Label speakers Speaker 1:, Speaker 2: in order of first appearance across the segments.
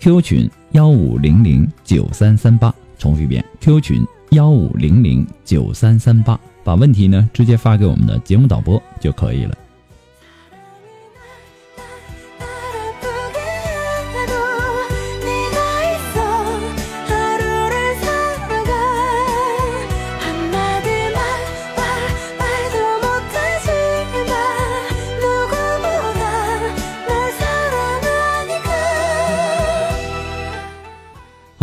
Speaker 1: Q 群幺五零零九三三八，重复一遍，Q 群幺五零零九三三八，把问题呢直接发给我们的节目导播就可以了。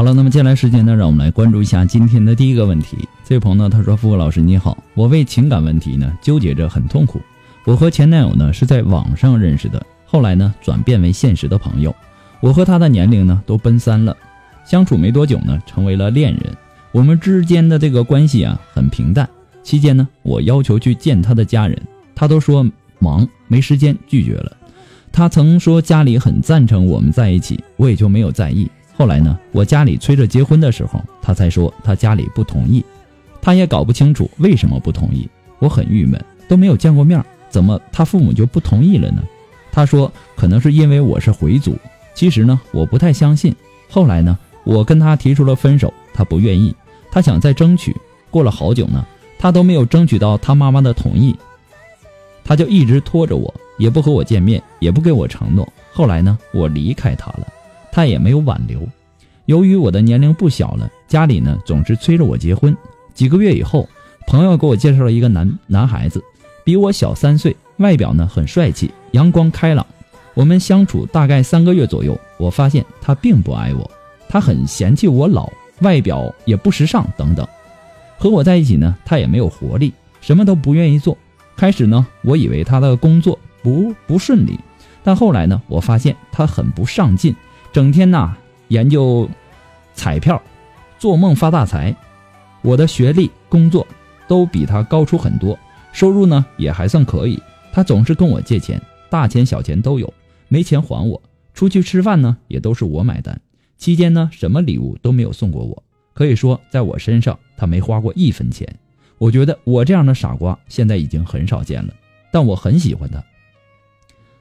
Speaker 1: 了，那么接下来时间呢，让我们来关注一下今天的第一个问题。这位朋友呢，他说：“付老师你好，我为情感问题呢纠结着，很痛苦。我和前男友呢是在网上认识的，后来呢转变为现实的朋友。我和他的年龄呢都奔三了，相处没多久呢成为了恋人。我们之间的这个关系啊很平淡。期间呢，我要求去见他的家人，他都说忙没时间，拒绝了。他曾说家里很赞成我们在一起，我也就没有在意。”后来呢，我家里催着结婚的时候，他才说他家里不同意，他也搞不清楚为什么不同意。我很郁闷，都没有见过面，怎么他父母就不同意了呢？他说可能是因为我是回族。其实呢，我不太相信。后来呢，我跟他提出了分手，他不愿意，他想再争取。过了好久呢，他都没有争取到他妈妈的同意，他就一直拖着我，也不和我见面，也不给我承诺。后来呢，我离开他了。他也没有挽留，由于我的年龄不小了，家里呢总是催着我结婚。几个月以后，朋友给我介绍了一个男男孩子，比我小三岁，外表呢很帅气，阳光开朗。我们相处大概三个月左右，我发现他并不爱我，他很嫌弃我老，外表也不时尚等等。和我在一起呢，他也没有活力，什么都不愿意做。开始呢，我以为他的工作不不顺利，但后来呢，我发现他很不上进。整天呐研究彩票，做梦发大财。我的学历、工作都比他高出很多，收入呢也还算可以。他总是跟我借钱，大钱小钱都有，没钱还我。出去吃饭呢也都是我买单。期间呢什么礼物都没有送过我，可以说在我身上他没花过一分钱。我觉得我这样的傻瓜现在已经很少见了，但我很喜欢他。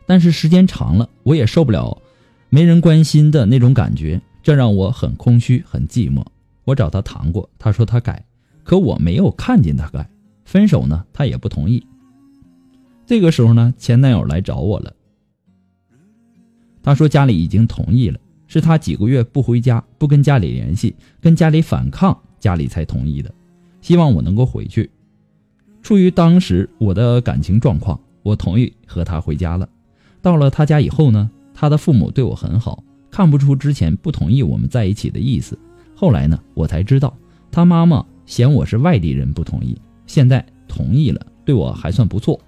Speaker 1: 但是时间长了，我也受不了。没人关心的那种感觉，这让我很空虚、很寂寞。我找他谈过，他说他改，可我没有看见他改。分手呢，他也不同意。这个时候呢，前男友来找我了。他说家里已经同意了，是他几个月不回家、不跟家里联系、跟家里反抗，家里才同意的。希望我能够回去。出于当时我的感情状况，我同意和他回家了。到了他家以后呢？他的父母对我很好，看不出之前不同意我们在一起的意思。后来呢，我才知道他妈妈嫌我是外地人不同意，现在同意了，对我还算不错。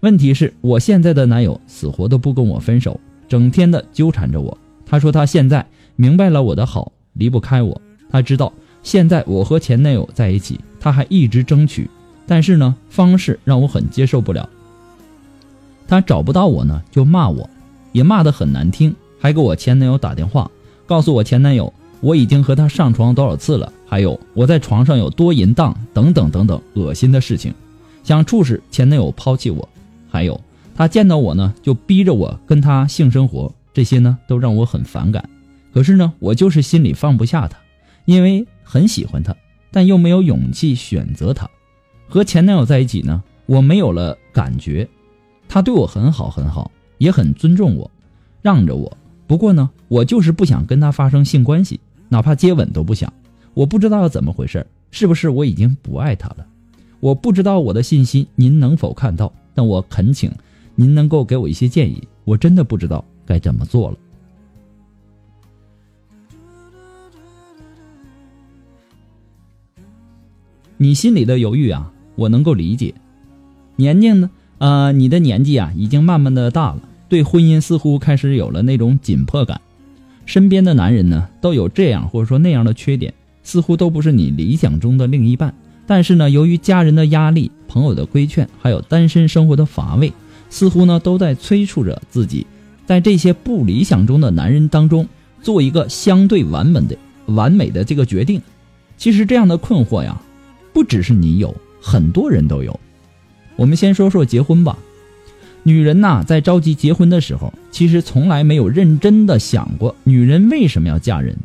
Speaker 1: 问题是我现在的男友死活都不跟我分手，整天的纠缠着我。他说他现在明白了我的好，离不开我。他知道现在我和前男友在一起，他还一直争取，但是呢，方式让我很接受不了。他找不到我呢，就骂我。也骂得很难听，还给我前男友打电话，告诉我前男友我已经和他上床多少次了，还有我在床上有多淫荡等等等等恶心的事情，想促使前男友抛弃我，还有他见到我呢就逼着我跟他性生活，这些呢都让我很反感。可是呢我就是心里放不下他，因为很喜欢他，但又没有勇气选择他。和前男友在一起呢，我没有了感觉，他对我很好很好。也很尊重我，让着我。不过呢，我就是不想跟他发生性关系，哪怕接吻都不想。我不知道怎么回事，是不是我已经不爱他了？我不知道我的信息您能否看到，但我恳请您能够给我一些建议。我真的不知道该怎么做了。你心里的犹豫啊，我能够理解。年纪呢，呃，你的年纪啊，已经慢慢的大了，对婚姻似乎开始有了那种紧迫感。身边的男人呢，都有这样或者说那样的缺点，似乎都不是你理想中的另一半。但是呢，由于家人的压力、朋友的规劝，还有单身生活的乏味，似乎呢都在催促着自己，在这些不理想中的男人当中，做一个相对完美的、完美的这个决定。其实这样的困惑呀。不只是你有，很多人都有。我们先说说结婚吧。女人呐，在着急结婚的时候，其实从来没有认真的想过，女人为什么要嫁人？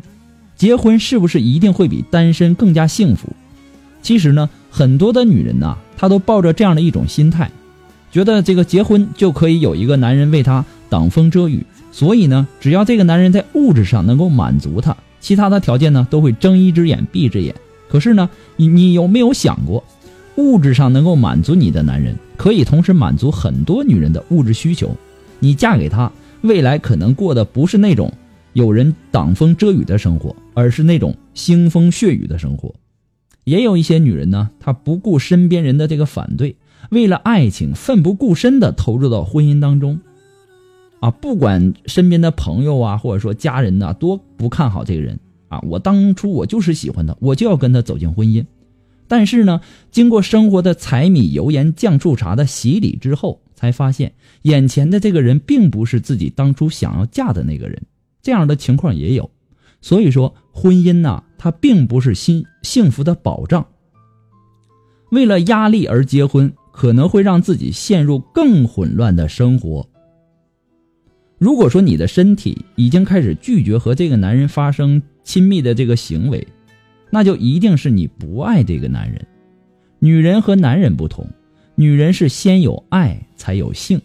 Speaker 1: 结婚是不是一定会比单身更加幸福？其实呢，很多的女人呐，她都抱着这样的一种心态，觉得这个结婚就可以有一个男人为她挡风遮雨，所以呢，只要这个男人在物质上能够满足她，其他的条件呢，都会睁一只眼闭一只眼。可是呢，你你有没有想过，物质上能够满足你的男人，可以同时满足很多女人的物质需求。你嫁给他，未来可能过的不是那种有人挡风遮雨的生活，而是那种腥风血雨的生活。也有一些女人呢，她不顾身边人的这个反对，为了爱情奋不顾身的投入到婚姻当中。啊，不管身边的朋友啊，或者说家人呐，多不看好这个人。啊，我当初我就是喜欢他，我就要跟他走进婚姻。但是呢，经过生活的柴米油盐酱醋茶的洗礼之后，才发现眼前的这个人并不是自己当初想要嫁的那个人。这样的情况也有。所以说，婚姻呐，它并不是幸幸福的保障。为了压力而结婚，可能会让自己陷入更混乱的生活。如果说你的身体已经开始拒绝和这个男人发生亲密的这个行为，那就一定是你不爱这个男人。女人和男人不同，女人是先有爱才有性，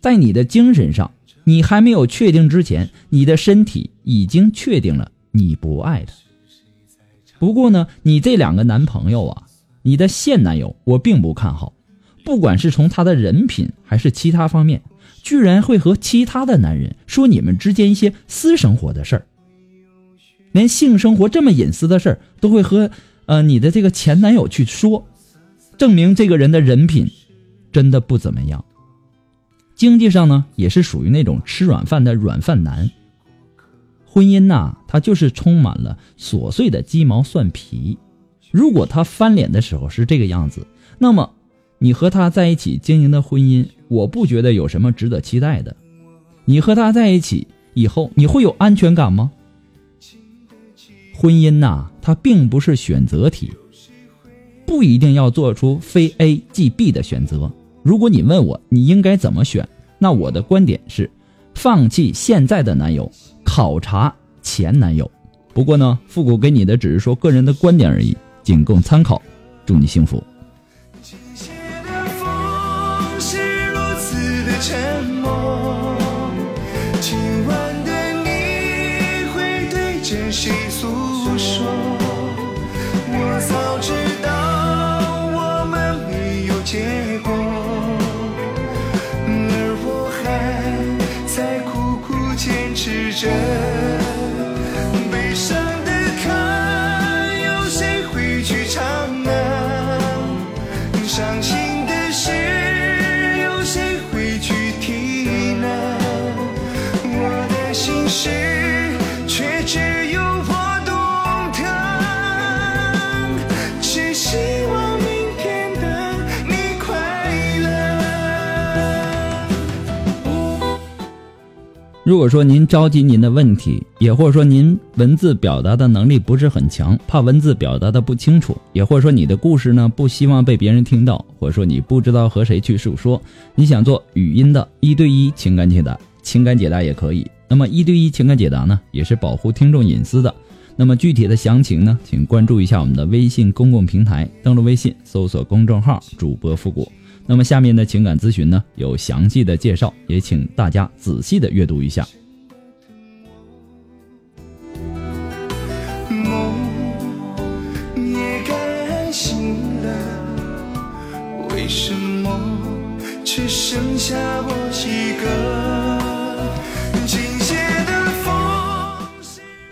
Speaker 1: 在你的精神上，你还没有确定之前，你的身体已经确定了你不爱他。不过呢，你这两个男朋友啊，你的现男友我并不看好，不管是从他的人品还是其他方面。居然会和其他的男人说你们之间一些私生活的事儿，连性生活这么隐私的事儿都会和呃你的这个前男友去说，证明这个人的人品真的不怎么样。经济上呢，也是属于那种吃软饭的软饭男。婚姻呐，它就是充满了琐碎的鸡毛蒜皮。如果他翻脸的时候是这个样子，那么。你和他在一起经营的婚姻，我不觉得有什么值得期待的。你和他在一起以后，你会有安全感吗？婚姻呐，它并不是选择题，不一定要做出非 A 即 B 的选择。如果你问我你应该怎么选，那我的观点是，放弃现在的男友，考察前男友。不过呢，复古给你的只是说个人的观点而已，仅供参考。祝你幸福。是真。如果说您着急您的问题，也或者说您文字表达的能力不是很强，怕文字表达的不清楚，也或者说你的故事呢不希望被别人听到，或者说你不知道和谁去诉说，你想做语音的一对一情感解答，情感解答也可以。那么一对一情感解答呢，也是保护听众隐私的。那么具体的详情呢，请关注一下我们的微信公共平台，登录微信搜索公众号主播复古。那么下面的情感咨询呢有详细的介绍，也请大家仔细的阅读一下。为什么只剩下我一个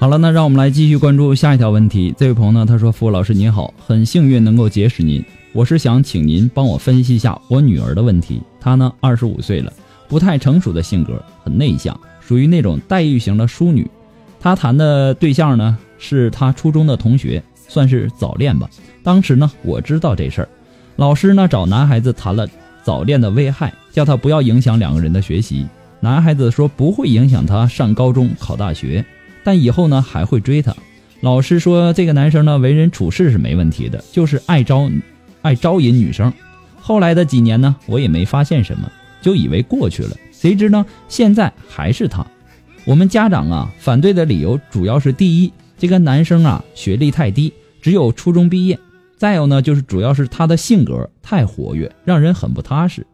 Speaker 1: 好了，那让我们来继续关注下一条问题。这位朋友呢，他说：“付老师您好，很幸运能够结识您。我是想请您帮我分析一下我女儿的问题。她呢，二十五岁了，不太成熟的性格，很内向，属于那种黛玉型的淑女。她谈的对象呢，是她初中的同学，算是早恋吧。当时呢，我知道这事儿。”老师呢找男孩子谈了早恋的危害，叫他不要影响两个人的学习。男孩子说不会影响他上高中考大学，但以后呢还会追他。老师说这个男生呢为人处事是没问题的，就是爱招爱招引女生。后来的几年呢我也没发现什么，就以为过去了。谁知呢现在还是他。我们家长啊反对的理由主要是第一，这个男生啊学历太低，只有初中毕业。再有呢，就是主要是他的性格太活跃，让人很不踏实。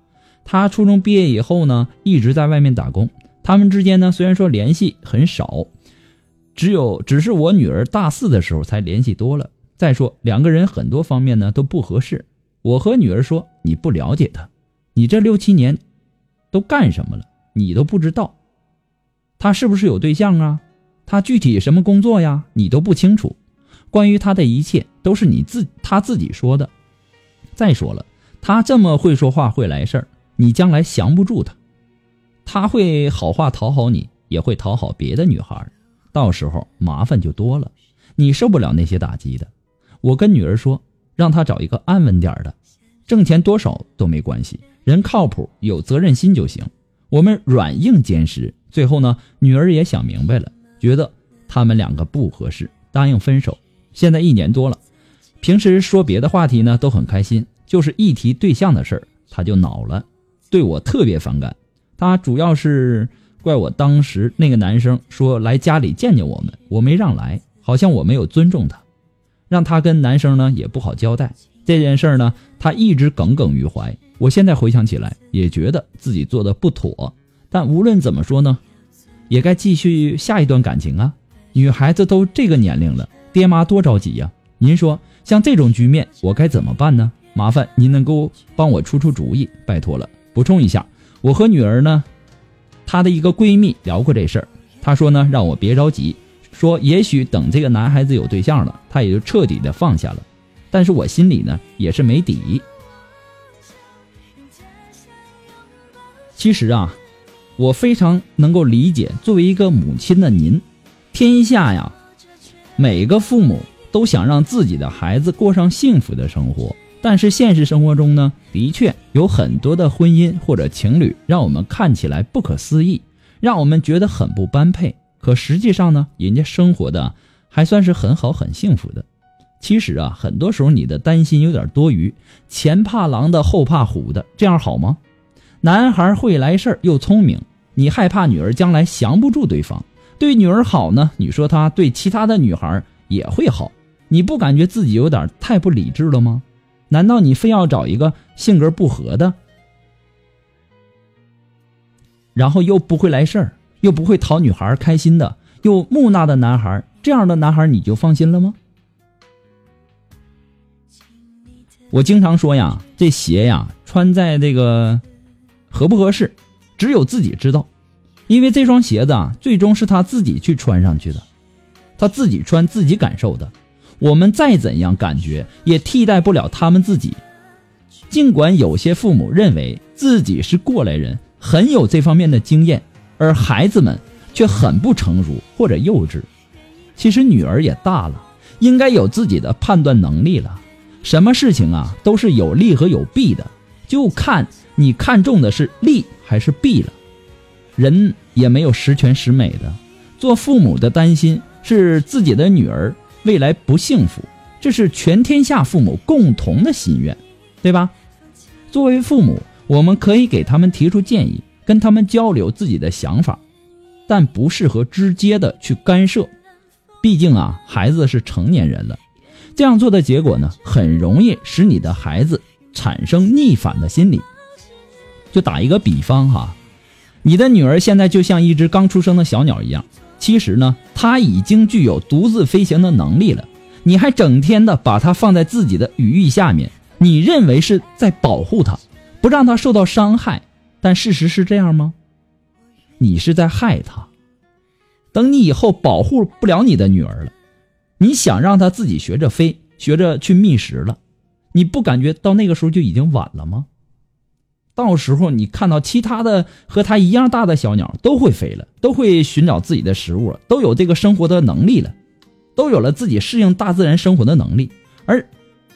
Speaker 1: 他初中毕业以后呢，一直在外面打工。他们之间呢，虽然说联系很少，只有只是我女儿大四的时候才联系多了。再说两个人很多方面呢都不合适。我和女儿说：“你不了解他，你这六七年都干什么了？你都不知道。他是不是有对象啊？他具体什么工作呀？你都不清楚。”关于他的一切都是你自他自己说的。再说了，他这么会说话会来事儿，你将来降不住他。他会好话讨好你，也会讨好别的女孩，到时候麻烦就多了。你受不了那些打击的。我跟女儿说，让她找一个安稳点的，挣钱多少都没关系，人靠谱有责任心就行。我们软硬兼施。最后呢，女儿也想明白了，觉得他们两个不合适，答应分手。现在一年多了，平时说别的话题呢都很开心，就是一提对象的事儿他就恼了，对我特别反感。他主要是怪我当时那个男生说来家里见见我们，我没让来，好像我没有尊重他，让他跟男生呢也不好交代。这件事呢，他一直耿耿于怀。我现在回想起来，也觉得自己做的不妥。但无论怎么说呢，也该继续下一段感情啊。女孩子都这个年龄了。爹妈多着急呀！您说像这种局面，我该怎么办呢？麻烦您能够帮我出出主意，拜托了。补充一下，我和女儿呢，她的一个闺蜜聊过这事儿，她说呢，让我别着急，说也许等这个男孩子有对象了，她也就彻底的放下了。但是我心里呢，也是没底。其实啊，我非常能够理解，作为一个母亲的您，天下呀。每个父母都想让自己的孩子过上幸福的生活，但是现实生活中呢，的确有很多的婚姻或者情侣让我们看起来不可思议，让我们觉得很不般配。可实际上呢，人家生活的还算是很好、很幸福的。其实啊，很多时候你的担心有点多余，前怕狼的后怕虎的，这样好吗？男孩会来事儿又聪明，你害怕女儿将来降不住对方。对女儿好呢？你说他对其他的女孩也会好，你不感觉自己有点太不理智了吗？难道你非要找一个性格不合的，然后又不会来事儿，又不会讨女孩开心的，又木讷的男孩？这样的男孩你就放心了吗？我经常说呀，这鞋呀穿在这个合不合适，只有自己知道。因为这双鞋子啊，最终是他自己去穿上去的，他自己穿自己感受的。我们再怎样感觉，也替代不了他们自己。尽管有些父母认为自己是过来人，很有这方面的经验，而孩子们却很不成熟或者幼稚。其实女儿也大了，应该有自己的判断能力了。什么事情啊，都是有利和有弊的，就看你看重的是利还是弊了。人也没有十全十美的，做父母的担心是自己的女儿未来不幸福，这是全天下父母共同的心愿，对吧？作为父母，我们可以给他们提出建议，跟他们交流自己的想法，但不适合直接的去干涉。毕竟啊，孩子是成年人了，这样做的结果呢，很容易使你的孩子产生逆反的心理。就打一个比方哈，你的女儿现在就像一只刚出生的小鸟一样，其实呢，它已经具有独自飞行的能力了。你还整天的把它放在自己的羽翼下面，你认为是在保护它，不让它受到伤害，但事实是这样吗？你是在害它。等你以后保护不了你的女儿了，你想让她自己学着飞，学着去觅食了，你不感觉到那个时候就已经晚了吗？到时候你看到其他的和它一样大的小鸟都会飞了，都会寻找自己的食物了，都有这个生活的能力了，都有了自己适应大自然生活的能力，而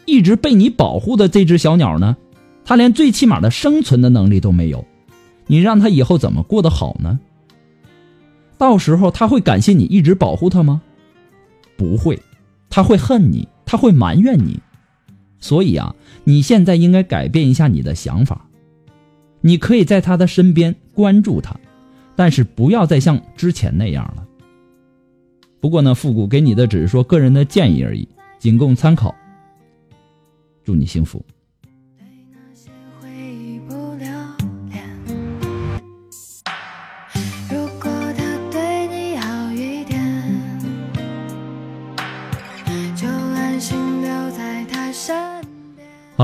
Speaker 1: 一直被你保护的这只小鸟呢，它连最起码的生存的能力都没有，你让它以后怎么过得好呢？到时候它会感谢你一直保护它吗？不会，它会恨你，它会埋怨你。所以啊，你现在应该改变一下你的想法。你可以在他的身边关注他，但是不要再像之前那样了。不过呢，复古给你的只是说个人的建议而已，仅供参考。祝你幸福。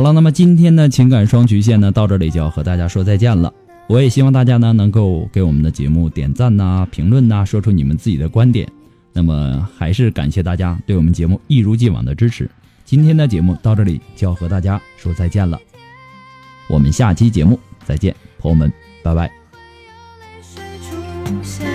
Speaker 1: 好了，那么今天的情感双曲线呢，到这里就要和大家说再见了，我也希望大家呢，能够给我们的节目点赞呐、评论呐，说出你们自己的观点。那么还是感谢大家对我们节目一如既往的支持，今天的节目到这里就要和大家说再见了。我们下期节目再见，朋友们，拜拜。是出现？